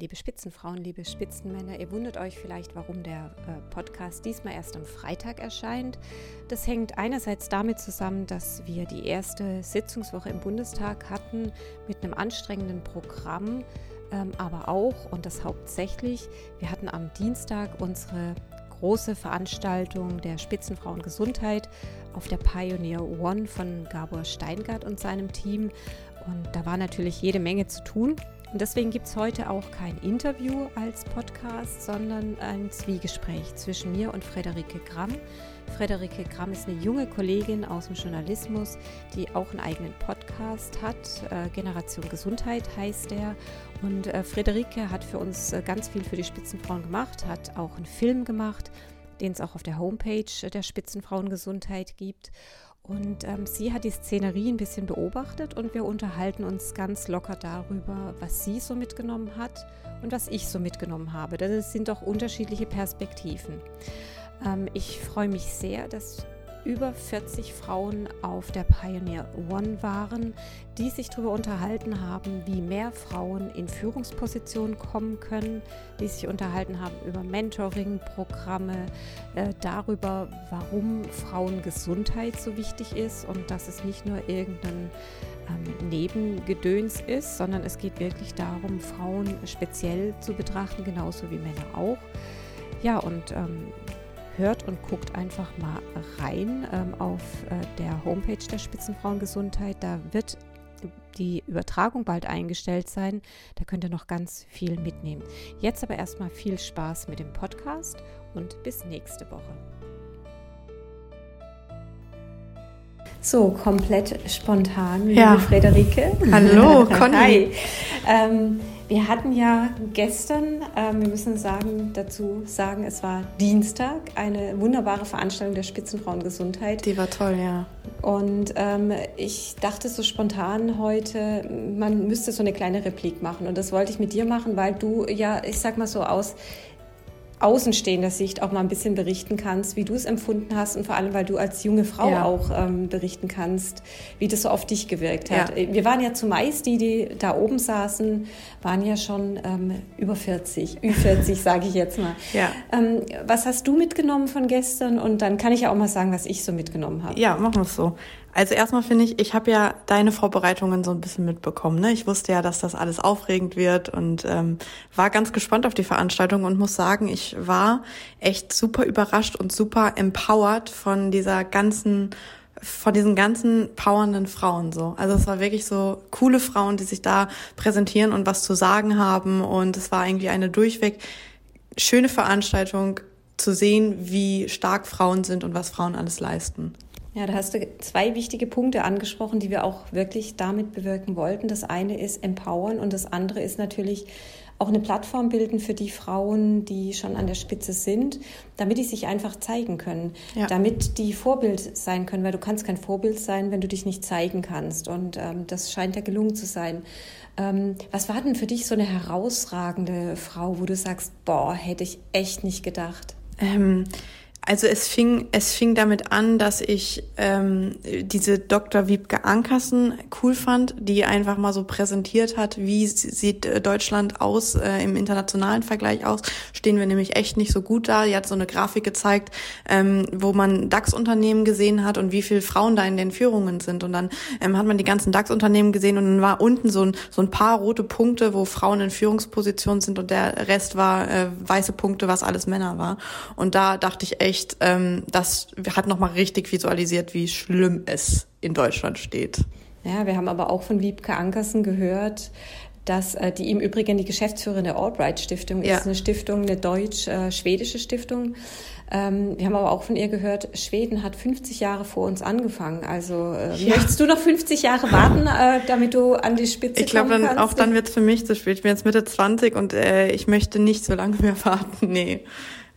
Liebe Spitzenfrauen, liebe Spitzenmänner, ihr wundert euch vielleicht, warum der äh, Podcast diesmal erst am Freitag erscheint. Das hängt einerseits damit zusammen, dass wir die erste Sitzungswoche im Bundestag hatten mit einem anstrengenden Programm, ähm, aber auch und das hauptsächlich, wir hatten am Dienstag unsere große Veranstaltung der Spitzenfrauengesundheit auf der Pioneer One von Gabor Steingart und seinem Team. Und da war natürlich jede Menge zu tun. Und deswegen gibt es heute auch kein Interview als Podcast, sondern ein Zwiegespräch zwischen mir und Frederike Gramm. Frederike Gramm ist eine junge Kollegin aus dem Journalismus, die auch einen eigenen Podcast hat. Äh, Generation Gesundheit heißt der. Und äh, Frederike hat für uns äh, ganz viel für die Spitzenfrauen gemacht, hat auch einen Film gemacht, den es auch auf der Homepage der Spitzenfrauengesundheit gibt. Und ähm, sie hat die Szenerie ein bisschen beobachtet und wir unterhalten uns ganz locker darüber, was sie so mitgenommen hat und was ich so mitgenommen habe. Das sind doch unterschiedliche Perspektiven. Ähm, ich freue mich sehr, dass über 40 Frauen auf der Pioneer One waren, die sich darüber unterhalten haben, wie mehr Frauen in Führungspositionen kommen können, die sich unterhalten haben über Mentoring-Programme, äh, darüber, warum Frauengesundheit so wichtig ist und dass es nicht nur irgendein ähm, Nebengedöns ist, sondern es geht wirklich darum, Frauen speziell zu betrachten, genauso wie Männer auch. Ja, und ähm, hört und guckt einfach mal rein ähm, auf äh, der Homepage der Spitzenfrauengesundheit. Da wird die Übertragung bald eingestellt sein. Da könnt ihr noch ganz viel mitnehmen. Jetzt aber erstmal viel Spaß mit dem Podcast und bis nächste Woche. So, komplett spontan, ja. liebe Frederike. Hallo, Conny. Hi. Ähm, wir hatten ja gestern, äh, wir müssen sagen, dazu sagen, es war Dienstag, eine wunderbare Veranstaltung der Spitzenfrauengesundheit. Die war toll, ja. Und ähm, ich dachte so spontan heute, man müsste so eine kleine Replik machen. Und das wollte ich mit dir machen, weil du ja, ich sag mal so aus außenstehender Sicht auch mal ein bisschen berichten kannst, wie du es empfunden hast und vor allem, weil du als junge Frau ja. auch ähm, berichten kannst, wie das so auf dich gewirkt hat. Ja. Wir waren ja zumeist, die, die da oben saßen, waren ja schon ähm, über 40, Ü40 sage ich jetzt mal. Ja. Ähm, was hast du mitgenommen von gestern? Und dann kann ich ja auch mal sagen, was ich so mitgenommen habe. Ja, machen wir es so. Also erstmal finde ich, ich habe ja deine Vorbereitungen so ein bisschen mitbekommen. Ne? Ich wusste ja, dass das alles aufregend wird und ähm, war ganz gespannt auf die Veranstaltung und muss sagen, ich war echt super überrascht und super empowered von dieser ganzen von diesen ganzen powernden Frauen so. Also es war wirklich so coole Frauen, die sich da präsentieren und was zu sagen haben und es war irgendwie eine durchweg schöne Veranstaltung zu sehen, wie stark Frauen sind und was Frauen alles leisten. Ja, da hast du zwei wichtige Punkte angesprochen, die wir auch wirklich damit bewirken wollten. Das eine ist empowern und das andere ist natürlich auch eine Plattform bilden für die Frauen, die schon an der Spitze sind, damit die sich einfach zeigen können, ja. damit die Vorbild sein können, weil du kannst kein Vorbild sein, wenn du dich nicht zeigen kannst. Und ähm, das scheint ja gelungen zu sein. Ähm, was war denn für dich so eine herausragende Frau, wo du sagst, boah, hätte ich echt nicht gedacht? Ähm also es fing, es fing damit an, dass ich ähm, diese Dr. Wiebke Ankersen cool fand, die einfach mal so präsentiert hat, wie sieht äh, Deutschland aus äh, im internationalen Vergleich aus. Stehen wir nämlich echt nicht so gut da. Die hat so eine Grafik gezeigt, ähm, wo man DAX-Unternehmen gesehen hat und wie viele Frauen da in den Führungen sind. Und dann ähm, hat man die ganzen DAX-Unternehmen gesehen und dann war unten so ein, so ein paar rote Punkte, wo Frauen in Führungspositionen sind und der Rest war äh, weiße Punkte, was alles Männer war. Und da dachte ich echt, echt, ähm, das hat nochmal richtig visualisiert, wie schlimm es in Deutschland steht. Ja, wir haben aber auch von Wiebke Ankersen gehört, dass äh, die im Übrigen die Geschäftsführerin der Albright Stiftung ja. ist, eine Stiftung, eine deutsch-schwedische äh, Stiftung. Ähm, wir haben aber auch von ihr gehört, Schweden hat 50 Jahre vor uns angefangen. Also äh, ja. möchtest du noch 50 Jahre warten, äh, damit du an die Spitze ich glaub, kommen kannst? Ich glaube, auch dann wird es für mich zu spät. Ich bin jetzt Mitte 20 und äh, ich möchte nicht so lange mehr warten. Nee.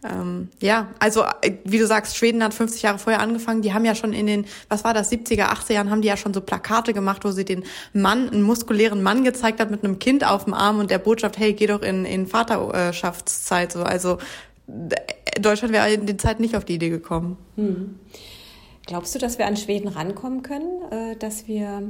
Ähm, ja, also äh, wie du sagst, Schweden hat 50 Jahre vorher angefangen. Die haben ja schon in den, was war das, 70er, 80er Jahren, haben die ja schon so Plakate gemacht, wo sie den Mann, einen muskulären Mann gezeigt hat mit einem Kind auf dem Arm und der Botschaft, hey, geh doch in, in Vaterschaftszeit. So, also Deutschland wäre in der Zeit nicht auf die Idee gekommen. Hm. Glaubst du, dass wir an Schweden rankommen können, äh, dass wir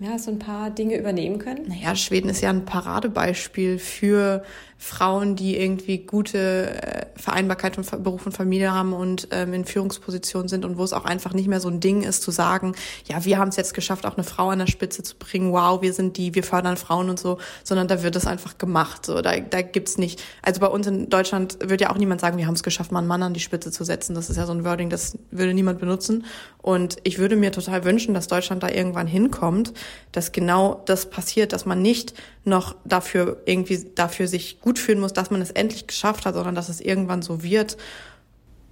ja, so ein paar Dinge übernehmen können? Naja, Schweden ist ja ein Paradebeispiel für Frauen, die irgendwie gute äh, Vereinbarkeit von Beruf und Familie haben und ähm, in Führungspositionen sind und wo es auch einfach nicht mehr so ein Ding ist zu sagen, ja, wir haben es jetzt geschafft, auch eine Frau an der Spitze zu bringen, wow, wir sind die, wir fördern Frauen und so, sondern da wird es einfach gemacht. So, da, da gibt's nicht. Also bei uns in Deutschland wird ja auch niemand sagen, wir haben es geschafft, mal einen Mann an die Spitze zu setzen. Das ist ja so ein Wording, das würde niemand benutzen. Und ich würde mir total wünschen, dass Deutschland da irgendwann hinkommt, dass genau das passiert, dass man nicht noch dafür irgendwie dafür sich gut fühlen muss, dass man es endlich geschafft hat, sondern dass es irgendwann so wird.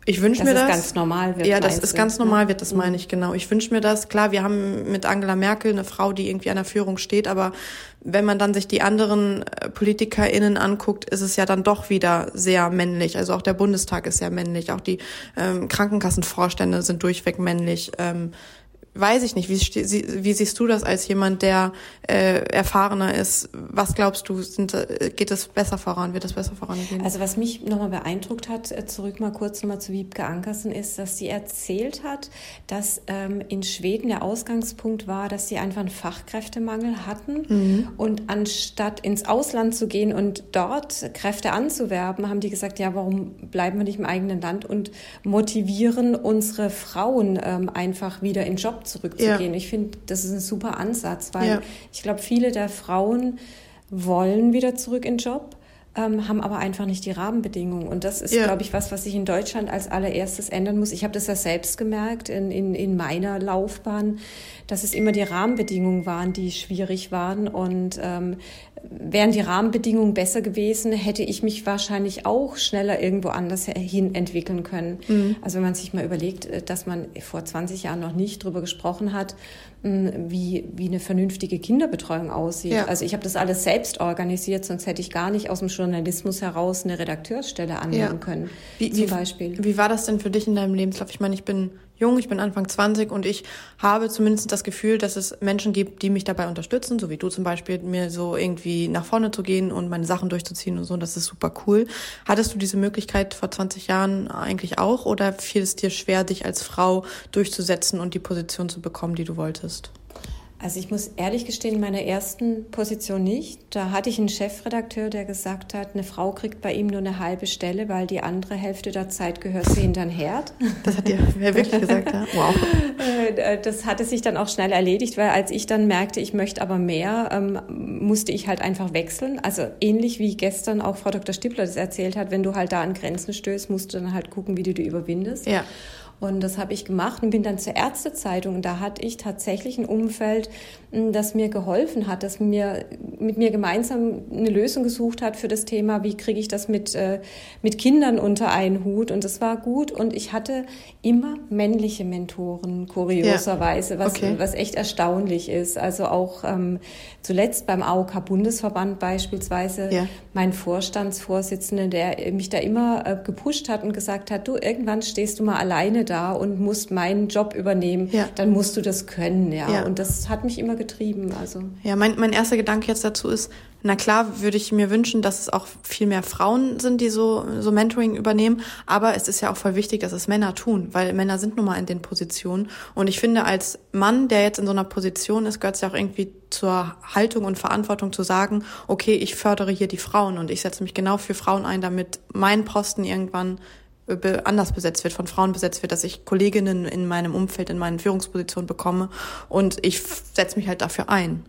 Ich wünsche mir das. Dass es ganz normal wird. Ja, dass es ganz normal wird, das meine ich genau. Ich wünsche mir das. Klar, wir haben mit Angela Merkel eine Frau, die irgendwie an der Führung steht, aber wenn man dann sich die anderen äh, PolitikerInnen anguckt, ist es ja dann doch wieder sehr männlich. Also auch der Bundestag ist sehr männlich, auch die ähm, Krankenkassenvorstände sind durchweg männlich. Ähm, weiß ich nicht. Wie, wie siehst du das als jemand, der äh, erfahrener ist? Was glaubst du, sind, äh, geht es besser voran? Wird es besser vorangehen? Also was mich nochmal beeindruckt hat, äh, zurück mal kurz nochmal zu Wiebke Ankersen, ist, dass sie erzählt hat, dass ähm, in Schweden der Ausgangspunkt war, dass sie einfach einen Fachkräftemangel hatten mhm. und anstatt ins Ausland zu gehen und dort Kräfte anzuwerben, haben die gesagt, ja, warum bleiben wir nicht im eigenen Land und motivieren unsere Frauen ähm, einfach wieder in Job zurückzugehen. Ja. Ich finde, das ist ein super Ansatz, weil ja. ich glaube, viele der Frauen wollen wieder zurück in den Job, ähm, haben aber einfach nicht die Rahmenbedingungen. Und das ist, ja. glaube ich, was, was sich in Deutschland als allererstes ändern muss. Ich habe das ja selbst gemerkt in, in, in meiner Laufbahn, dass es immer die Rahmenbedingungen waren, die schwierig waren. Und ähm, wären die Rahmenbedingungen besser gewesen, hätte ich mich wahrscheinlich auch schneller irgendwo anders hin entwickeln können. Mhm. Also wenn man sich mal überlegt, äh, dass man vor 20 Jahren noch nicht drüber gesprochen hat, wie, wie eine vernünftige Kinderbetreuung aussieht. Ja. Also ich habe das alles selbst organisiert, sonst hätte ich gar nicht aus dem Journalismus heraus eine Redakteursstelle annehmen ja. können. Wie, zum wie, Beispiel. Wie war das denn für dich in deinem Lebenslauf? Ich meine, ich bin jung, ich bin Anfang 20 und ich habe zumindest das Gefühl, dass es Menschen gibt, die mich dabei unterstützen, so wie du zum Beispiel, mir so irgendwie nach vorne zu gehen und meine Sachen durchzuziehen und so. Und das ist super cool. Hattest du diese Möglichkeit vor 20 Jahren eigentlich auch oder fiel es dir schwer, dich als Frau durchzusetzen und die Position zu bekommen, die du wolltest? Also ich muss ehrlich gestehen, in meiner ersten Position nicht. Da hatte ich einen Chefredakteur, der gesagt hat, eine Frau kriegt bei ihm nur eine halbe Stelle, weil die andere Hälfte der Zeit gehört sie hinter den Herd. Das hat dir wirklich gesagt, ja? Wow. Äh, das hatte sich dann auch schnell erledigt, weil als ich dann merkte, ich möchte aber mehr, ähm, musste ich halt einfach wechseln. Also ähnlich wie gestern auch Frau Dr. Stippler das erzählt hat, wenn du halt da an Grenzen stößt, musst du dann halt gucken, wie du die überwindest. Ja. Und das habe ich gemacht und bin dann zur Ärztezeitung. Und da hatte ich tatsächlich ein Umfeld, das mir geholfen hat, das mir mit mir gemeinsam eine Lösung gesucht hat für das Thema, wie kriege ich das mit, äh, mit Kindern unter einen Hut. Und das war gut. Und ich hatte immer männliche Mentoren, kurioserweise, ja. okay. was, was echt erstaunlich ist. Also auch ähm, zuletzt beim AOK-Bundesverband beispielsweise, ja. mein Vorstandsvorsitzender, der mich da immer äh, gepusht hat und gesagt hat, du, irgendwann stehst du mal alleine da und musst meinen Job übernehmen, ja. dann musst du das können, ja. ja. Und das hat mich immer getrieben. Also. Ja, mein, mein erster Gedanke jetzt dazu ist, na klar würde ich mir wünschen, dass es auch viel mehr Frauen sind, die so, so Mentoring übernehmen. Aber es ist ja auch voll wichtig, dass es Männer tun, weil Männer sind nun mal in den Positionen. Und ich finde, als Mann, der jetzt in so einer Position ist, gehört es ja auch irgendwie zur Haltung und Verantwortung zu sagen, okay, ich fördere hier die Frauen und ich setze mich genau für Frauen ein, damit mein Posten irgendwann anders besetzt wird, von Frauen besetzt wird, dass ich Kolleginnen in meinem Umfeld, in meinen Führungspositionen bekomme und ich setze mich halt dafür ein.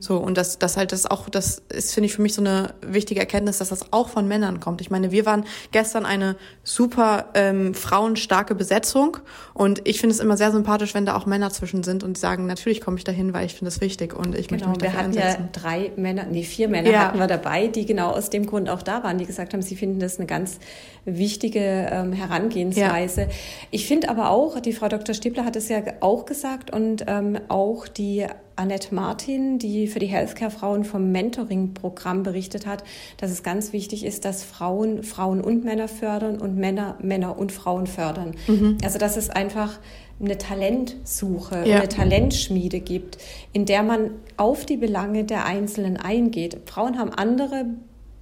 So, und das, das halt das auch, das ist, finde ich, für mich so eine wichtige Erkenntnis, dass das auch von Männern kommt. Ich meine, wir waren gestern eine super ähm, frauenstarke Besetzung und ich finde es immer sehr sympathisch, wenn da auch Männer zwischen sind und sagen, natürlich komme ich dahin, weil ich finde es wichtig und ich genau, möchte mich dafür wir hatten ja drei Männer, nee, vier Männer ja. hatten wir dabei, die genau aus dem Grund auch da waren, die gesagt haben, sie finden das eine ganz wichtige ähm, Herangehensweise. Ja. Ich finde aber auch, die Frau Dr. Stiebler hat es ja auch gesagt und ähm, auch die Annette Martin, die für die Healthcare-Frauen vom Mentoring-Programm berichtet hat, dass es ganz wichtig ist, dass Frauen Frauen und Männer fördern und Männer Männer und Frauen fördern. Mhm. Also dass es einfach eine Talentsuche, ja. eine Talentschmiede gibt, in der man auf die Belange der Einzelnen eingeht. Frauen haben andere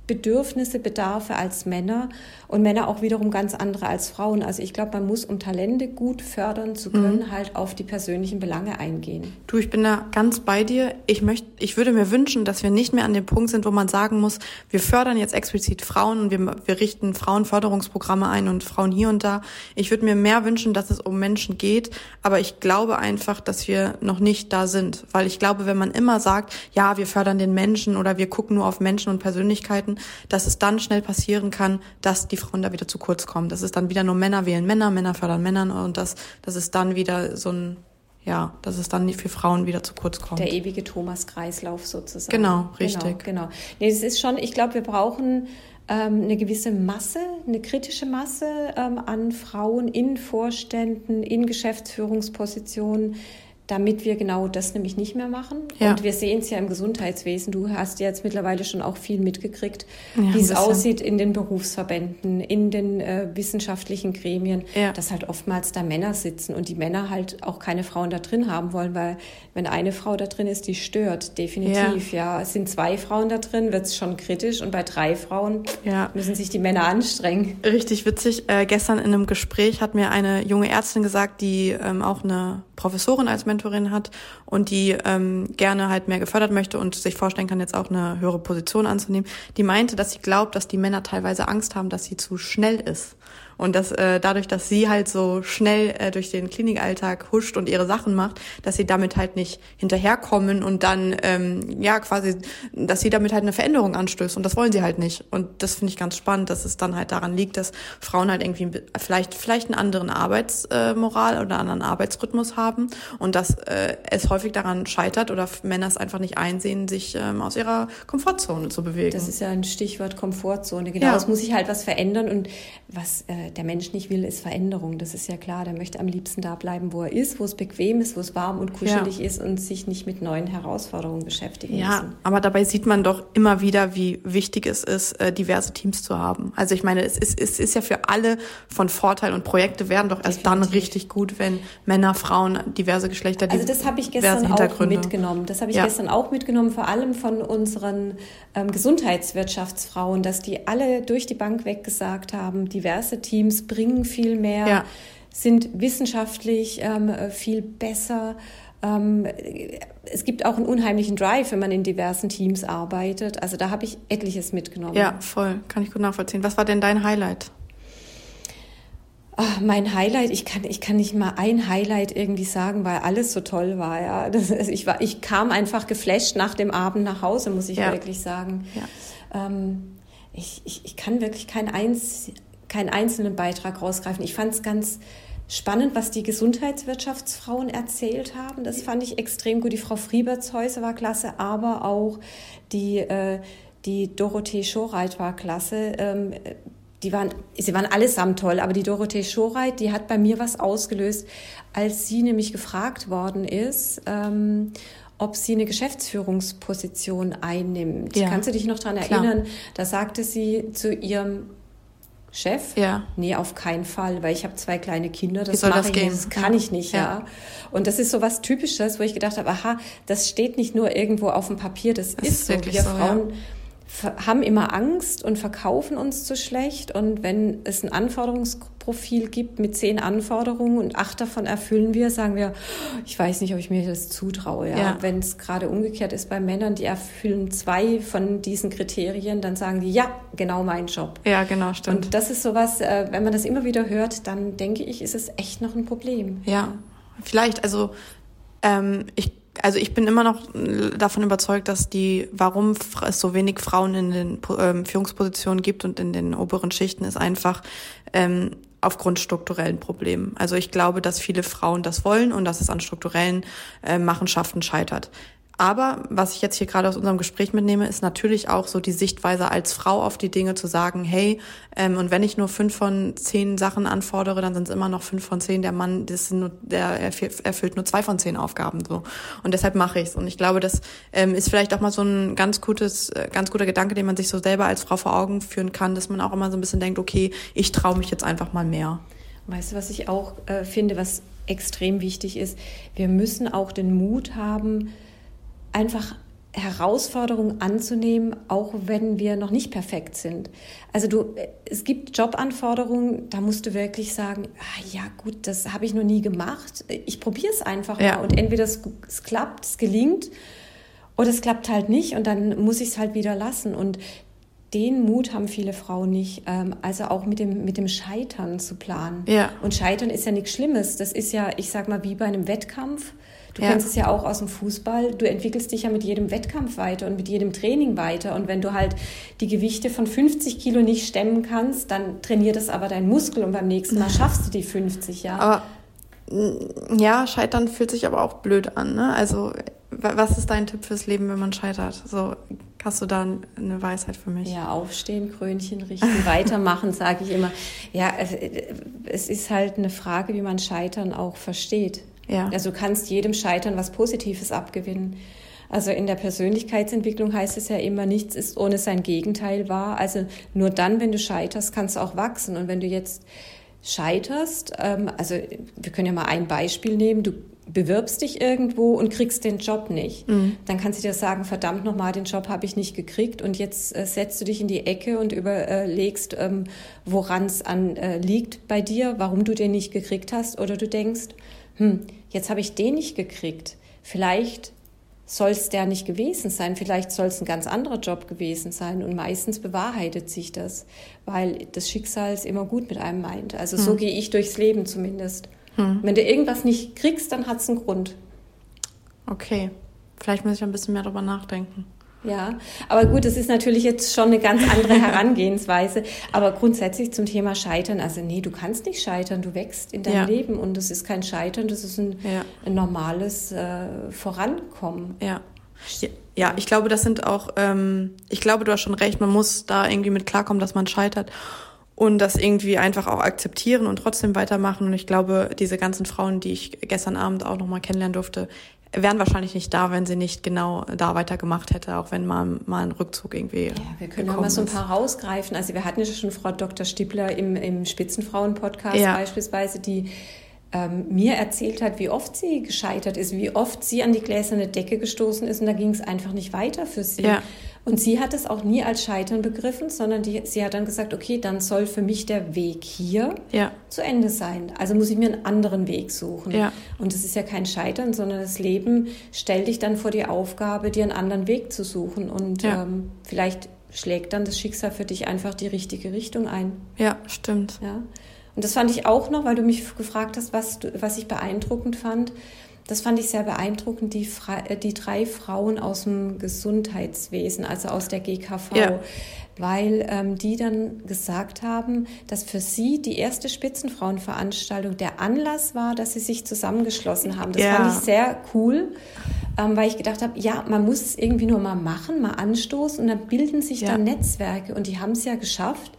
Bedürfnisse, Bedarfe als Männer und Männer auch wiederum ganz andere als Frauen. Also ich glaube, man muss, um Talente gut fördern zu können, mhm. halt auf die persönlichen Belange eingehen. Du, ich bin da ganz bei dir. Ich möchte, ich würde mir wünschen, dass wir nicht mehr an dem Punkt sind, wo man sagen muss, wir fördern jetzt explizit Frauen und wir, wir richten Frauenförderungsprogramme ein und Frauen hier und da. Ich würde mir mehr wünschen, dass es um Menschen geht, aber ich glaube einfach, dass wir noch nicht da sind, weil ich glaube, wenn man immer sagt, ja, wir fördern den Menschen oder wir gucken nur auf Menschen und Persönlichkeiten, dass es dann schnell passieren kann, dass die Frauen da wieder zu kurz kommen. Dass es dann wieder nur Männer wählen Männer, Männer fördern Männern und dass, dass es dann wieder so ein, ja, dass es dann für Frauen wieder zu kurz kommt. Der ewige Thomas-Kreislauf sozusagen. Genau, richtig. Genau, genau. Nee, es ist schon, ich glaube, wir brauchen ähm, eine gewisse Masse, eine kritische Masse ähm, an Frauen in Vorständen, in Geschäftsführungspositionen, damit wir genau das nämlich nicht mehr machen. Ja. Und wir sehen es ja im Gesundheitswesen. Du hast jetzt mittlerweile schon auch viel mitgekriegt, ja, wie es aussieht in den Berufsverbänden, in den äh, wissenschaftlichen Gremien, ja. dass halt oftmals da Männer sitzen und die Männer halt auch keine Frauen da drin haben wollen, weil wenn eine Frau da drin ist, die stört, definitiv. Ja, es sind zwei Frauen da drin, wird es schon kritisch und bei drei Frauen müssen sich die Männer anstrengen. Richtig witzig. Äh, gestern in einem Gespräch hat mir eine junge Ärztin gesagt, die ähm, auch eine Professorin als Mentorin hat und die ähm, gerne halt mehr gefördert möchte und sich vorstellen kann, jetzt auch eine höhere Position anzunehmen, die meinte, dass sie glaubt, dass die Männer teilweise Angst haben, dass sie zu schnell ist. Und dass äh, dadurch, dass sie halt so schnell äh, durch den Klinikalltag huscht und ihre Sachen macht, dass sie damit halt nicht hinterherkommen und dann ähm, ja quasi, dass sie damit halt eine Veränderung anstößt. Und das wollen sie halt nicht. Und das finde ich ganz spannend, dass es dann halt daran liegt, dass Frauen halt irgendwie vielleicht vielleicht einen anderen Arbeitsmoral äh, oder einen anderen Arbeitsrhythmus haben und dass äh, es häufig daran scheitert oder Männer es einfach nicht einsehen, sich ähm, aus ihrer Komfortzone zu bewegen. Das ist ja ein Stichwort Komfortzone. Genau, ja. es muss sich halt was verändern und was äh, der Mensch nicht will, ist Veränderung. Das ist ja klar. Der möchte am liebsten da bleiben, wo er ist, wo es bequem ist, wo es warm und kuschelig ja. ist und sich nicht mit neuen Herausforderungen beschäftigen ja, müssen. aber dabei sieht man doch immer wieder, wie wichtig es ist, äh, diverse Teams zu haben. Also ich meine, es ist, es ist ja für alle von Vorteil und Projekte werden doch erst Definitiv. dann richtig gut, wenn Männer, Frauen, diverse Geschlechter, Also das habe ich gestern auch mitgenommen. Das habe ich ja. gestern auch mitgenommen, vor allem von unseren ähm, Gesundheitswirtschaftsfrauen, dass die alle durch die Bank weg gesagt haben, diverse Teams Teams bringen viel mehr, ja. sind wissenschaftlich ähm, viel besser. Ähm, es gibt auch einen unheimlichen Drive, wenn man in diversen Teams arbeitet. Also da habe ich etliches mitgenommen. Ja, voll. Kann ich gut nachvollziehen. Was war denn dein Highlight? Ach, mein Highlight, ich kann, ich kann nicht mal ein Highlight irgendwie sagen, weil alles so toll war. Ja. Das, also ich, war ich kam einfach geflasht nach dem Abend nach Hause, muss ich ja. wirklich sagen. Ja. Ähm, ich, ich, ich kann wirklich kein eins, keinen einzelnen Beitrag rausgreifen. Ich fand es ganz spannend, was die Gesundheitswirtschaftsfrauen erzählt haben. Das fand ich extrem gut. Die Frau Friebertshäuser war klasse, aber auch die, äh, die Dorothee Schoreit war klasse. Ähm, die waren, sie waren allesamt toll, aber die Dorothee Schoreit, die hat bei mir was ausgelöst, als sie nämlich gefragt worden ist, ähm, ob sie eine Geschäftsführungsposition einnimmt. Ja. Kannst du dich noch daran erinnern? Klar. Da sagte sie zu ihrem Chef? Ja. Nee, auf keinen Fall, weil ich habe zwei kleine Kinder, das mache das ich gehen? das kann ich nicht, ja. ja. Und das ist so was Typisches, wo ich gedacht habe, aha, das steht nicht nur irgendwo auf dem Papier, das, das ist, ist so. Wir so, Frauen ja haben immer Angst und verkaufen uns zu schlecht. Und wenn es ein Anforderungsprofil gibt mit zehn Anforderungen und acht davon erfüllen wir, sagen wir, ich weiß nicht, ob ich mir das zutraue. Ja. ja. Wenn es gerade umgekehrt ist bei Männern, die erfüllen zwei von diesen Kriterien, dann sagen die, ja, genau mein Job. Ja, genau, stimmt. Und das ist sowas, äh, wenn man das immer wieder hört, dann denke ich, ist es echt noch ein Problem. Ja, vielleicht. Also ähm, ich also ich bin immer noch davon überzeugt, dass die, warum es so wenig Frauen in den ähm, Führungspositionen gibt und in den oberen Schichten, ist einfach ähm, aufgrund strukturellen Problemen. Also ich glaube, dass viele Frauen das wollen und dass es an strukturellen äh, Machenschaften scheitert. Aber was ich jetzt hier gerade aus unserem Gespräch mitnehme, ist natürlich auch so die Sichtweise als Frau auf die Dinge zu sagen, hey, ähm, und wenn ich nur fünf von zehn Sachen anfordere, dann sind es immer noch fünf von zehn. Der Mann, das sind nur, der erfüllt nur zwei von zehn Aufgaben so. Und deshalb mache ich es. Und ich glaube, das ähm, ist vielleicht auch mal so ein ganz gutes, äh, ganz guter Gedanke, den man sich so selber als Frau vor Augen führen kann, dass man auch immer so ein bisschen denkt, okay, ich traue mich jetzt einfach mal mehr. Weißt du, was ich auch äh, finde, was extrem wichtig ist? Wir müssen auch den Mut haben, einfach Herausforderungen anzunehmen, auch wenn wir noch nicht perfekt sind. Also du, es gibt Jobanforderungen, da musst du wirklich sagen, ah, ja gut, das habe ich noch nie gemacht. Ich probiere es einfach ja. mal und entweder es, es klappt, es gelingt oder es klappt halt nicht und dann muss ich es halt wieder lassen. Und den Mut haben viele Frauen nicht, ähm, also auch mit dem, mit dem Scheitern zu planen. Ja. Und Scheitern ist ja nichts Schlimmes. Das ist ja, ich sag mal, wie bei einem Wettkampf Du ja. kennst es ja auch aus dem Fußball. Du entwickelst dich ja mit jedem Wettkampf weiter und mit jedem Training weiter. Und wenn du halt die Gewichte von 50 Kilo nicht stemmen kannst, dann trainiert das aber dein Muskel und beim nächsten Mal schaffst du die 50, ja. Aber mm, ja, Scheitern fühlt sich aber auch blöd an. Ne? Also, was ist dein Tipp fürs Leben, wenn man scheitert? So, hast du da eine Weisheit für mich? Ja, aufstehen, Krönchen richten, weitermachen, sage ich immer. Ja, es ist halt eine Frage, wie man Scheitern auch versteht. Ja. Also du kannst jedem Scheitern was Positives abgewinnen. Also in der Persönlichkeitsentwicklung heißt es ja immer, nichts ist ohne sein Gegenteil wahr. Also nur dann, wenn du scheiterst, kannst du auch wachsen. Und wenn du jetzt scheiterst, ähm, also wir können ja mal ein Beispiel nehmen, du bewirbst dich irgendwo und kriegst den Job nicht. Mhm. Dann kannst du dir sagen, verdammt nochmal, den Job habe ich nicht gekriegt und jetzt äh, setzt du dich in die Ecke und überlegst, ähm, woran es an äh, liegt bei dir, warum du den nicht gekriegt hast oder du denkst, hm, jetzt habe ich den nicht gekriegt. Vielleicht soll es der nicht gewesen sein, vielleicht soll es ein ganz anderer Job gewesen sein und meistens bewahrheitet sich das, weil das Schicksal es immer gut mit einem meint. Also hm. so gehe ich durchs Leben zumindest. Hm. Wenn du irgendwas nicht kriegst, dann hat es einen Grund. Okay, vielleicht muss ich ein bisschen mehr darüber nachdenken. Ja, aber gut, das ist natürlich jetzt schon eine ganz andere Herangehensweise. Aber grundsätzlich zum Thema Scheitern, also nee, du kannst nicht scheitern, du wächst in deinem ja. Leben und das ist kein Scheitern, das ist ein, ja. ein normales äh, Vorankommen. Ja. Ja, ich glaube, das sind auch, ähm, ich glaube, du hast schon recht, man muss da irgendwie mit klarkommen, dass man scheitert und das irgendwie einfach auch akzeptieren und trotzdem weitermachen. Und ich glaube, diese ganzen Frauen, die ich gestern Abend auch nochmal kennenlernen durfte, wären wahrscheinlich nicht da, wenn sie nicht genau da weitergemacht hätte, auch wenn mal, mal ein Rückzug irgendwie. Ja, wir können ja mal so ein paar rausgreifen. Also wir hatten ja schon Frau Dr. Stippler im, im Spitzenfrauen-Podcast ja. beispielsweise, die ähm, mir erzählt hat, wie oft sie gescheitert ist, wie oft sie an die gläserne Decke gestoßen ist und da ging es einfach nicht weiter für sie. Ja. Und sie hat es auch nie als Scheitern begriffen, sondern die, sie hat dann gesagt, okay, dann soll für mich der Weg hier ja. zu Ende sein. Also muss ich mir einen anderen Weg suchen. Ja. Und es ist ja kein Scheitern, sondern das Leben stellt dich dann vor die Aufgabe, dir einen anderen Weg zu suchen. Und ja. ähm, vielleicht schlägt dann das Schicksal für dich einfach die richtige Richtung ein. Ja, stimmt. Ja. Und das fand ich auch noch, weil du mich gefragt hast, was, was ich beeindruckend fand. Das fand ich sehr beeindruckend, die, äh, die drei Frauen aus dem Gesundheitswesen, also aus der GKV. Ja. Weil ähm, die dann gesagt haben, dass für sie die erste Spitzenfrauenveranstaltung der Anlass war, dass sie sich zusammengeschlossen haben. Das ja. fand ich sehr cool, ähm, weil ich gedacht habe, ja, man muss es irgendwie nur mal machen, mal anstoßen und dann bilden sich ja. dann Netzwerke und die haben es ja geschafft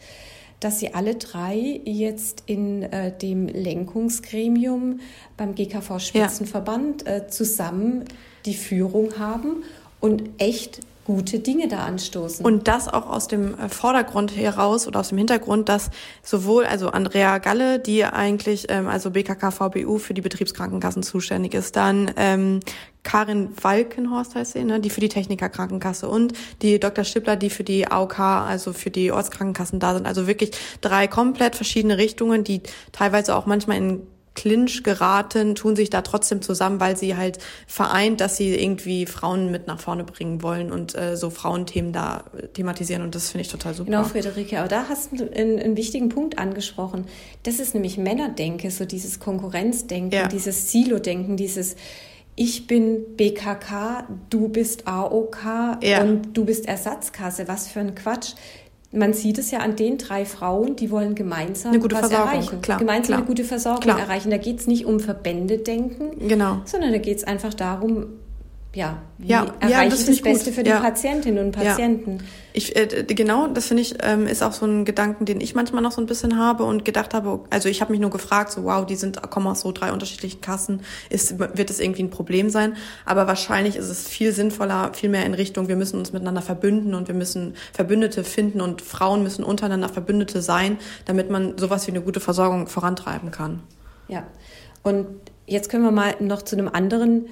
dass sie alle drei jetzt in äh, dem Lenkungsgremium beim GKV Spitzenverband ja. äh, zusammen die Führung haben und echt gute Dinge da anstoßen. Und das auch aus dem äh, Vordergrund heraus oder aus dem Hintergrund, dass sowohl also Andrea Galle, die eigentlich ähm, also BKK VBU für die Betriebskrankenkassen zuständig ist, dann ähm, Karin Walkenhorst heißt sie, ne, die für die Technikerkrankenkasse und die Dr. Stippler, die für die AOK, also für die Ortskrankenkassen da sind. Also wirklich drei komplett verschiedene Richtungen, die teilweise auch manchmal in Clinch geraten, tun sich da trotzdem zusammen, weil sie halt vereint, dass sie irgendwie Frauen mit nach vorne bringen wollen und äh, so Frauenthemen da thematisieren und das finde ich total super. Genau, Friederike, aber da hast du einen, einen, wichtigen Punkt angesprochen. Das ist nämlich Männerdenke, so dieses Konkurrenzdenken, ja. dieses Silo-Denken, dieses ich bin BKK, du bist AOK ja. und du bist Ersatzkasse. Was für ein Quatsch man sieht es ja an den drei Frauen, die wollen gemeinsam eine gute was Versorgung, erreichen. Klar, gemeinsam klar. eine gute Versorgung klar. erreichen. Da geht es nicht um Verbände denken, genau. sondern da geht es einfach darum, ja, wie ja, erreiche ja, das, das Beste gut. für die ja. Patientinnen und Patienten. Ja. Ich, äh, genau, das finde ich, ähm, ist auch so ein Gedanken, den ich manchmal noch so ein bisschen habe und gedacht habe, also ich habe mich nur gefragt, so wow, die sind, kommen aus so drei unterschiedlichen Kassen, ist, wird das irgendwie ein Problem sein? Aber wahrscheinlich ist es viel sinnvoller, viel mehr in Richtung, wir müssen uns miteinander verbünden und wir müssen Verbündete finden und Frauen müssen untereinander Verbündete sein, damit man sowas wie eine gute Versorgung vorantreiben kann. Ja, und jetzt können wir mal noch zu einem anderen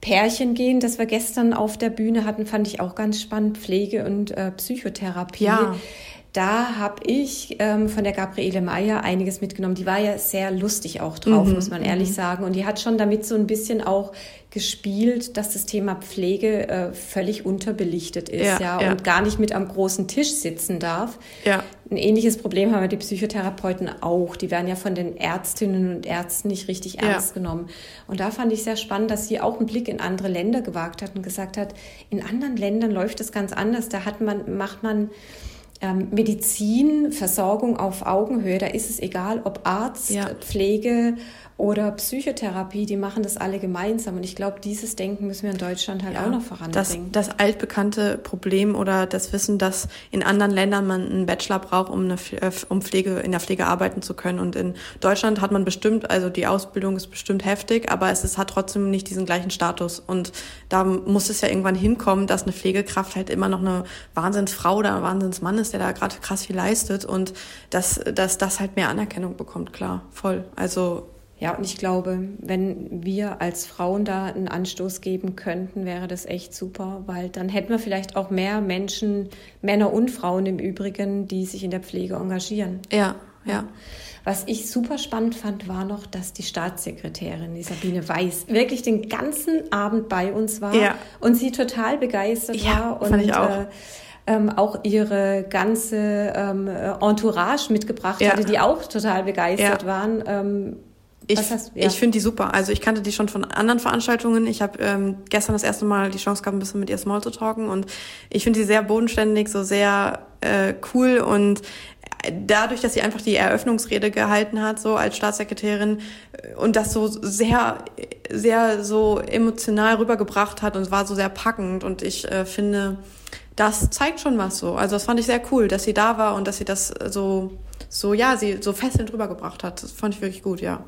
Pärchen gehen, das wir gestern auf der Bühne hatten, fand ich auch ganz spannend. Pflege und äh, Psychotherapie. Ja da habe ich ähm, von der Gabriele Meyer einiges mitgenommen. Die war ja sehr lustig auch drauf, mhm. muss man ehrlich mhm. sagen. Und die hat schon damit so ein bisschen auch gespielt, dass das Thema Pflege äh, völlig unterbelichtet ist, ja, ja, ja, und gar nicht mit am großen Tisch sitzen darf. Ja. Ein ähnliches Problem haben die Psychotherapeuten auch. Die werden ja von den Ärztinnen und Ärzten nicht richtig ernst ja. genommen. Und da fand ich sehr spannend, dass sie auch einen Blick in andere Länder gewagt hat und gesagt hat, in anderen Ländern läuft es ganz anders. Da hat man, macht man ähm, Medizin, Versorgung auf Augenhöhe, da ist es egal, ob Arzt, ja. Pflege oder Psychotherapie, die machen das alle gemeinsam. Und ich glaube, dieses Denken müssen wir in Deutschland halt ja, auch noch voranbringen. Das, das altbekannte Problem oder das Wissen, dass in anderen Ländern man einen Bachelor braucht, um, eine, äh, um Pflege, in der Pflege arbeiten zu können. Und in Deutschland hat man bestimmt, also die Ausbildung ist bestimmt heftig, aber es ist, hat trotzdem nicht diesen gleichen Status. Und da muss es ja irgendwann hinkommen, dass eine Pflegekraft halt immer noch eine Wahnsinnsfrau oder ein Wahnsinnsmann ist, der da gerade krass viel leistet und dass, dass das halt mehr Anerkennung bekommt, klar, voll. Also ja, und ich glaube, wenn wir als Frauen da einen Anstoß geben könnten, wäre das echt super, weil dann hätten wir vielleicht auch mehr Menschen, Männer und Frauen im Übrigen, die sich in der Pflege engagieren. Ja, ja. Was ich super spannend fand, war noch, dass die Staatssekretärin, die Sabine Weiß, wirklich den ganzen Abend bei uns war ja. und sie total begeistert ja, war. Und, fand ich auch. Äh, ähm, auch ihre ganze ähm, Entourage mitgebracht ja. hatte, die auch total begeistert ja. waren. Ähm, ich, ja. ich finde die super. Also ich kannte die schon von anderen Veranstaltungen. Ich habe ähm, gestern das erste Mal die Chance gehabt, ein bisschen mit ihr Small zu talken und ich finde sie sehr bodenständig, so sehr äh, cool und dadurch, dass sie einfach die Eröffnungsrede gehalten hat, so als Staatssekretärin äh, und das so sehr, sehr so emotional rübergebracht hat und war so sehr packend und ich äh, finde, das zeigt schon was so. Also das fand ich sehr cool, dass sie da war und dass sie das so, so ja, sie so fesselnd rübergebracht hat. Das fand ich wirklich gut, ja.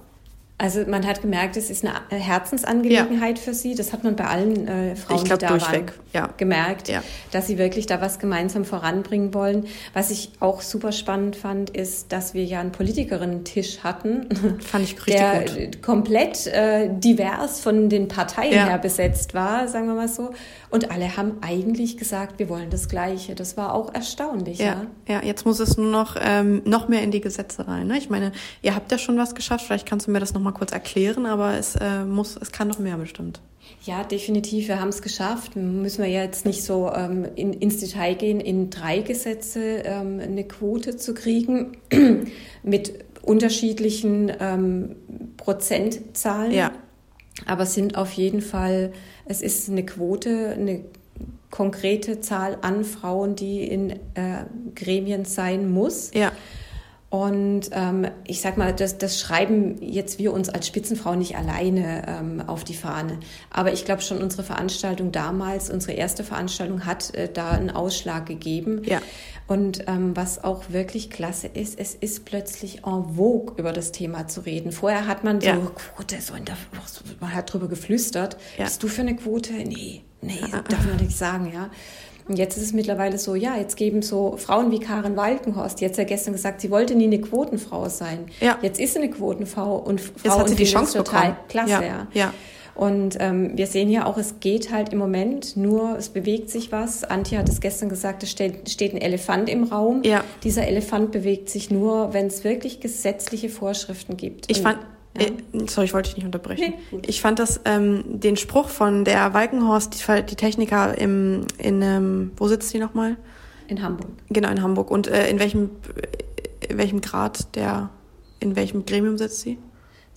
Also man hat gemerkt, es ist eine Herzensangelegenheit ja. für sie. Das hat man bei allen äh, Frauen, glaub, die da waren, ja. gemerkt, ja. dass sie wirklich da was gemeinsam voranbringen wollen. Was ich auch super spannend fand, ist, dass wir ja einen Politikerinnen-Tisch hatten, fand ich richtig der gut. komplett äh, divers von den Parteien her besetzt war, sagen wir mal so. Und alle haben eigentlich gesagt, wir wollen das Gleiche. Das war auch erstaunlich. Ja, ja. ja jetzt muss es nur noch ähm, noch mehr in die Gesetze rein. Ne? Ich meine, ihr habt ja schon was geschafft. Vielleicht kannst du mir das noch mal kurz erklären, aber es äh, muss, es kann noch mehr bestimmt. Ja, definitiv. Wir haben es geschafft. Müssen wir jetzt nicht so ähm, in, ins Detail gehen, in drei Gesetze ähm, eine Quote zu kriegen mit unterschiedlichen ähm, Prozentzahlen. Ja. Aber es sind auf jeden Fall, es ist eine Quote, eine konkrete Zahl an Frauen, die in äh, Gremien sein muss. Ja. Und ähm, ich sag mal, das, das schreiben jetzt wir uns als Spitzenfrau nicht alleine ähm, auf die Fahne. Aber ich glaube schon, unsere Veranstaltung damals, unsere erste Veranstaltung hat äh, da einen Ausschlag gegeben. Ja. Und ähm, was auch wirklich klasse ist, es ist plötzlich en vogue, über das Thema zu reden. Vorher hat man so ja. Quote, so in der, man hat drüber geflüstert. Ja. Bist du für eine Quote? Nee, nee, darf man nicht sagen, ja. Und jetzt ist es mittlerweile so, ja, jetzt geben so Frauen wie Karen Walkenhorst, jetzt ja gestern gesagt, sie wollte nie eine Quotenfrau sein. Ja. Jetzt ist sie eine Quotenfrau und Frau jetzt hat sie die Chance total bekommen. klasse, ja. ja. ja. Und ähm, wir sehen ja auch, es geht halt im Moment nur, es bewegt sich was. Antje hat es gestern gesagt, es steht, steht ein Elefant im Raum. Ja. Dieser Elefant bewegt sich nur, wenn es wirklich gesetzliche Vorschriften gibt. Ich Und, fand, ja. Äh, sorry, ich wollte dich nicht unterbrechen. Nee, ich fand das, ähm, den Spruch von der Walkenhorst, die, die Techniker im, in, ähm, wo sitzt die nochmal? In Hamburg. Genau, in Hamburg. Und äh, in welchem, in welchem Grad der, in welchem Gremium sitzt sie?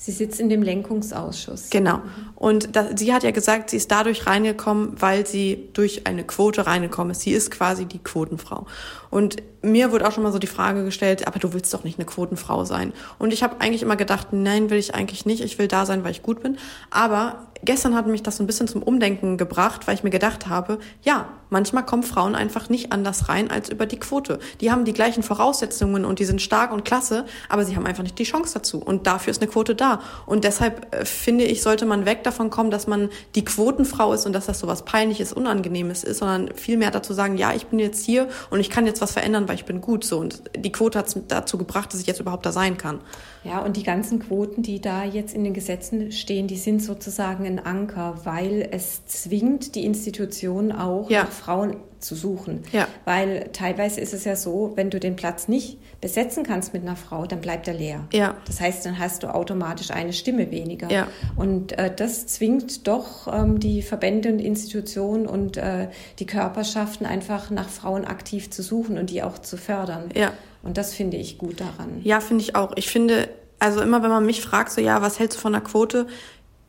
Sie sitzt in dem Lenkungsausschuss. Genau. Und das, sie hat ja gesagt, sie ist dadurch reingekommen, weil sie durch eine Quote reingekommen ist. Sie ist quasi die Quotenfrau. Und mir wurde auch schon mal so die Frage gestellt, aber du willst doch nicht eine Quotenfrau sein. Und ich habe eigentlich immer gedacht, nein, will ich eigentlich nicht. Ich will da sein, weil ich gut bin. Aber gestern hat mich das so ein bisschen zum Umdenken gebracht, weil ich mir gedacht habe, ja, manchmal kommen Frauen einfach nicht anders rein als über die Quote. Die haben die gleichen Voraussetzungen und die sind stark und klasse, aber sie haben einfach nicht die Chance dazu. Und dafür ist eine Quote da. Und deshalb äh, finde ich, sollte man weg davon kommen, dass man die Quotenfrau ist und dass das so was peinliches, unangenehmes ist, sondern vielmehr dazu sagen, ja, ich bin jetzt hier und ich kann jetzt was verändern, weil ich bin gut so. Und die Quote hat es dazu gebracht, dass ich jetzt überhaupt da sein kann. Ja, und die ganzen Quoten, die da jetzt in den Gesetzen stehen, die sind sozusagen ein Anker, weil es zwingt die Institutionen auch ja. nach Frauen zu suchen. Ja. Weil teilweise ist es ja so, wenn du den Platz nicht besetzen kannst mit einer Frau, dann bleibt er leer. Ja. Das heißt, dann hast du automatisch eine Stimme weniger. Ja. Und äh, das zwingt doch ähm, die Verbände und Institutionen und äh, die Körperschaften einfach nach Frauen aktiv zu suchen und die auch zu fördern. Ja. Und das finde ich gut daran. Ja, finde ich auch. Ich finde, also immer wenn man mich fragt, so ja, was hältst du von der Quote?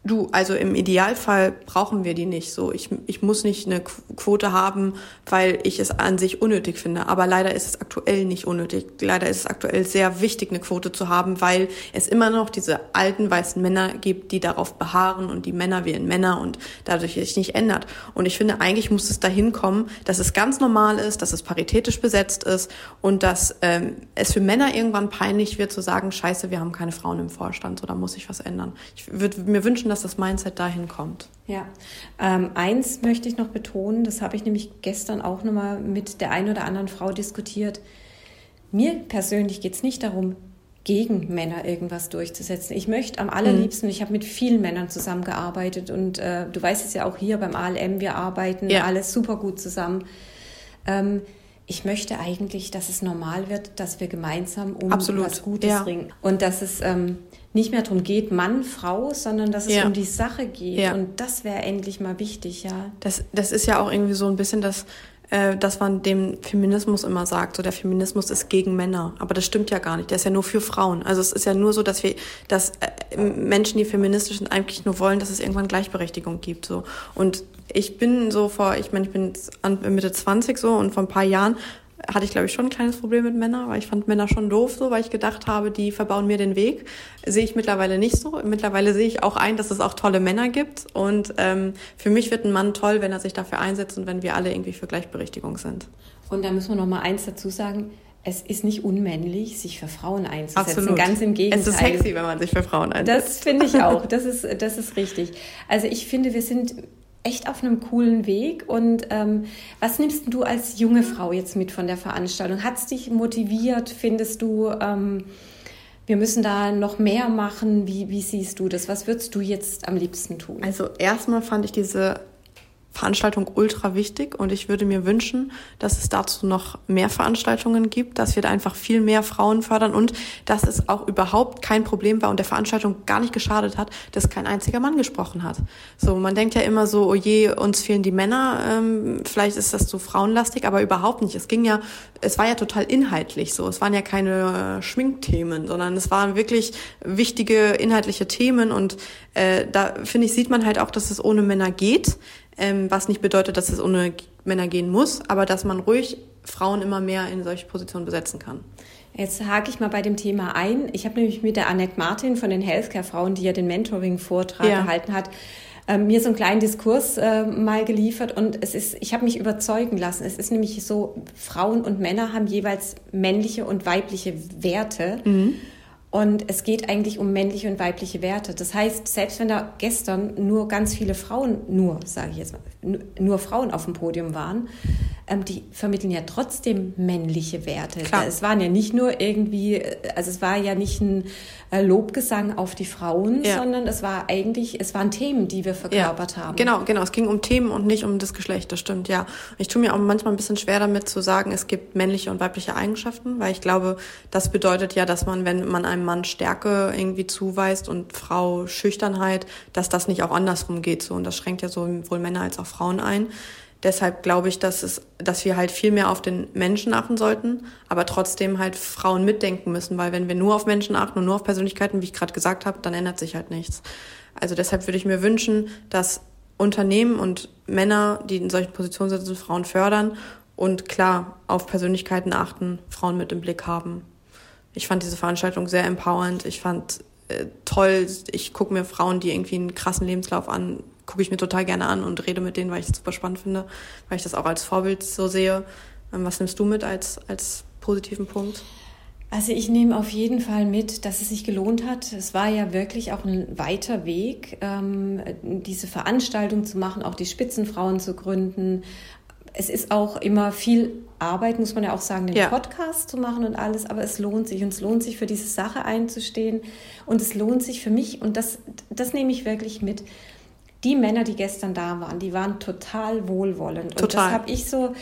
Du, also im Idealfall brauchen wir die nicht so. Ich, ich muss nicht eine Quote haben, weil ich es an sich unnötig finde. Aber leider ist es aktuell nicht unnötig. Leider ist es aktuell sehr wichtig, eine Quote zu haben, weil es immer noch diese alten weißen Männer gibt, die darauf beharren und die Männer wählen Männer und dadurch sich nicht ändert. Und ich finde, eigentlich muss es dahin kommen, dass es ganz normal ist, dass es paritätisch besetzt ist und dass ähm, es für Männer irgendwann peinlich wird zu sagen, scheiße, wir haben keine Frauen im Vorstand, so da muss sich was ändern. Ich würde mir wünschen, dass das Mindset dahin kommt. Ja, ähm, eins möchte ich noch betonen, das habe ich nämlich gestern auch nochmal mit der einen oder anderen Frau diskutiert. Mir persönlich geht es nicht darum, gegen Männer irgendwas durchzusetzen. Ich möchte am allerliebsten, ich habe mit vielen Männern zusammengearbeitet und äh, du weißt es ja auch hier beim ALM, wir arbeiten ja. alles super gut zusammen. Ähm, ich möchte eigentlich, dass es normal wird, dass wir gemeinsam um Absolut. was Gutes ja. ringen. Und dass es ähm, nicht mehr darum geht, Mann, Frau, sondern dass es ja. um die Sache geht. Ja. Und das wäre endlich mal wichtig, ja. Das, das ist ja auch irgendwie so ein bisschen das, äh, dass man dem Feminismus immer sagt, so der Feminismus ist gegen Männer. Aber das stimmt ja gar nicht. Der ist ja nur für Frauen. Also es ist ja nur so, dass wir, dass äh, Menschen, die feministisch sind, eigentlich nur wollen, dass es irgendwann Gleichberechtigung gibt. So. Und ich bin so vor, ich meine, ich bin Mitte 20 so und vor ein paar Jahren hatte ich, glaube ich, schon ein kleines Problem mit Männern, weil ich fand Männer schon doof so, weil ich gedacht habe, die verbauen mir den Weg. Sehe ich mittlerweile nicht so. Mittlerweile sehe ich auch ein, dass es auch tolle Männer gibt. Und ähm, für mich wird ein Mann toll, wenn er sich dafür einsetzt und wenn wir alle irgendwie für Gleichberechtigung sind. Und da müssen wir noch mal eins dazu sagen. Es ist nicht unmännlich, sich für Frauen einzusetzen. Absolut. Ganz im Gegenteil. Es ist sexy, wenn man sich für Frauen einsetzt. Das finde ich auch. Das ist, das ist richtig. Also ich finde, wir sind echt auf einem coolen Weg. Und ähm, was nimmst du als junge Frau jetzt mit von der Veranstaltung? Hat es dich motiviert? Findest du, ähm, wir müssen da noch mehr machen? Wie, wie siehst du das? Was würdest du jetzt am liebsten tun? Also erstmal fand ich diese Veranstaltung ultra wichtig und ich würde mir wünschen, dass es dazu noch mehr Veranstaltungen gibt, dass wir da einfach viel mehr Frauen fördern und dass es auch überhaupt kein Problem war und der Veranstaltung gar nicht geschadet hat, dass kein einziger Mann gesprochen hat. So, man denkt ja immer so, oh je, uns fehlen die Männer, ähm, vielleicht ist das zu frauenlastig, aber überhaupt nicht. Es ging ja, es war ja total inhaltlich so. Es waren ja keine äh, Schminkthemen, sondern es waren wirklich wichtige inhaltliche Themen und äh, da finde ich, sieht man halt auch, dass es ohne Männer geht ähm, was nicht bedeutet, dass es ohne Männer gehen muss, aber dass man ruhig Frauen immer mehr in solche Positionen besetzen kann. Jetzt hake ich mal bei dem Thema ein. Ich habe nämlich mit der Annette Martin von den Healthcare-Frauen, die ja den Mentoring-Vortrag ja. gehalten hat, äh, mir so einen kleinen Diskurs äh, mal geliefert und es ist, ich habe mich überzeugen lassen. Es ist nämlich so, Frauen und Männer haben jeweils männliche und weibliche Werte. Mhm. Und es geht eigentlich um männliche und weibliche Werte. Das heißt, selbst wenn da gestern nur ganz viele Frauen, nur, sage ich jetzt mal, nur Frauen auf dem Podium waren, ähm, die vermitteln ja trotzdem männliche Werte. Klar. Es waren ja nicht nur irgendwie, äh, also es war ja nicht ein äh, Lobgesang auf die Frauen, ja. sondern es war eigentlich, es waren Themen, die wir verkörpert ja. haben. Genau, genau. Es ging um Themen und nicht um das Geschlecht, das stimmt, ja. Ich tue mir auch manchmal ein bisschen schwer damit zu sagen, es gibt männliche und weibliche Eigenschaften, weil ich glaube, das bedeutet ja, dass man, wenn man einem Mann Stärke irgendwie zuweist und Frau Schüchternheit, dass das nicht auch andersrum geht so. Und das schränkt ja sowohl Männer als auch Frauen ein. Deshalb glaube ich, dass es, dass wir halt viel mehr auf den Menschen achten sollten, aber trotzdem halt Frauen mitdenken müssen, weil wenn wir nur auf Menschen achten und nur auf Persönlichkeiten, wie ich gerade gesagt habe, dann ändert sich halt nichts. Also deshalb würde ich mir wünschen, dass Unternehmen und Männer, die in solchen Positionen sitzen, Frauen fördern und klar auf Persönlichkeiten achten, Frauen mit im Blick haben. Ich fand diese Veranstaltung sehr empowernd. Ich fand äh, toll, ich gucke mir Frauen, die irgendwie einen krassen Lebenslauf an, gucke ich mir total gerne an und rede mit denen, weil ich das super spannend finde, weil ich das auch als Vorbild so sehe. Ähm, was nimmst du mit als, als positiven Punkt? Also ich nehme auf jeden Fall mit, dass es sich gelohnt hat. Es war ja wirklich auch ein weiter Weg, ähm, diese Veranstaltung zu machen, auch die Spitzenfrauen zu gründen, es ist auch immer viel Arbeit, muss man ja auch sagen, den Ja. Podcast zu machen und alles, aber es lohnt sich und es lohnt sich für diese Sache einzustehen und es lohnt sich für mich und das, das nehme ich wirklich mit. Die Männer, die gestern da waren, die waren total wohlwollend. Und Total. das habe ich so,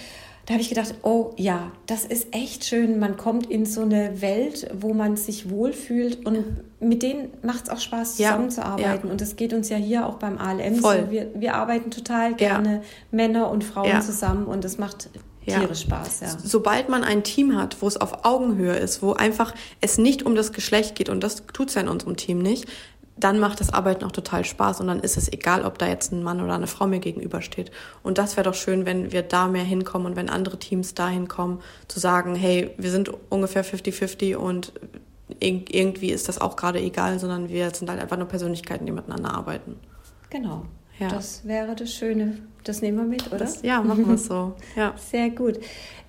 da habe ich gedacht, oh ja, das ist echt schön. Man kommt in so eine Welt, wo man sich wohlfühlt und mit denen macht es auch Spaß, Ja, zusammenzuarbeiten. ja. Und das geht uns ja hier auch beim ALM Voll. so. Wir, wir arbeiten total gerne Männer und Frauen Ja. zusammen und das macht Ja. tierisch Spaß, ja. Sobald man ein Team hat, wo es auf Augenhöhe ist, wo einfach es nicht um das Geschlecht geht, und das tut's ja in unserem Team nicht, dann macht das Arbeiten auch total Spaß und dann ist es egal, ob da jetzt ein Mann oder eine Frau mir gegenübersteht. Und das wäre doch schön, wenn wir da mehr hinkommen und wenn andere Teams da hinkommen, zu sagen, hey, wir sind ungefähr 50-50 und irg- irgendwie ist das auch gerade egal, sondern wir sind halt einfach nur Persönlichkeiten, die miteinander arbeiten. Genau. Ja. Das wäre das Schöne. Das nehmen wir mit, oder? Das, ja, machen wir es so. Ja. Sehr gut.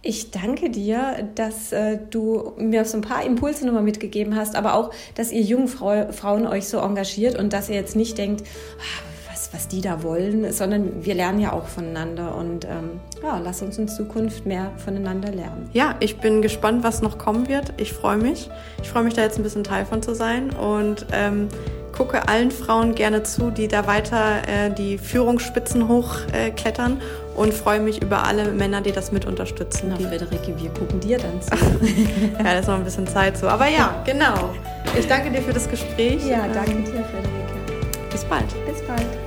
Ich danke dir, dass äh, du mir so ein paar Impulse nochmal mitgegeben hast, aber auch, dass ihr jungen Frau, Frauen euch so engagiert und dass ihr jetzt nicht denkt, "Ah, was, was die da wollen, sondern wir lernen ja auch voneinander und ähm, ja, lass uns in Zukunft mehr voneinander lernen. Ja, ich bin gespannt, was noch kommen wird. Ich freue mich. Ich freue mich, da jetzt ein bisschen Teil von zu sein und ähm, gucke allen Frauen gerne zu, die da weiter äh, die Führungsspitzen hochklettern äh, und freue mich über alle Männer, die das mit unterstützen. Na, Die, Friederike, wir gucken dir dann zu. ja, da ist noch ein bisschen Zeit so. Aber ja, genau. Ich danke dir für das Gespräch. ja, Ähm, danke dir, Friederike. Bis bald. Bis bald.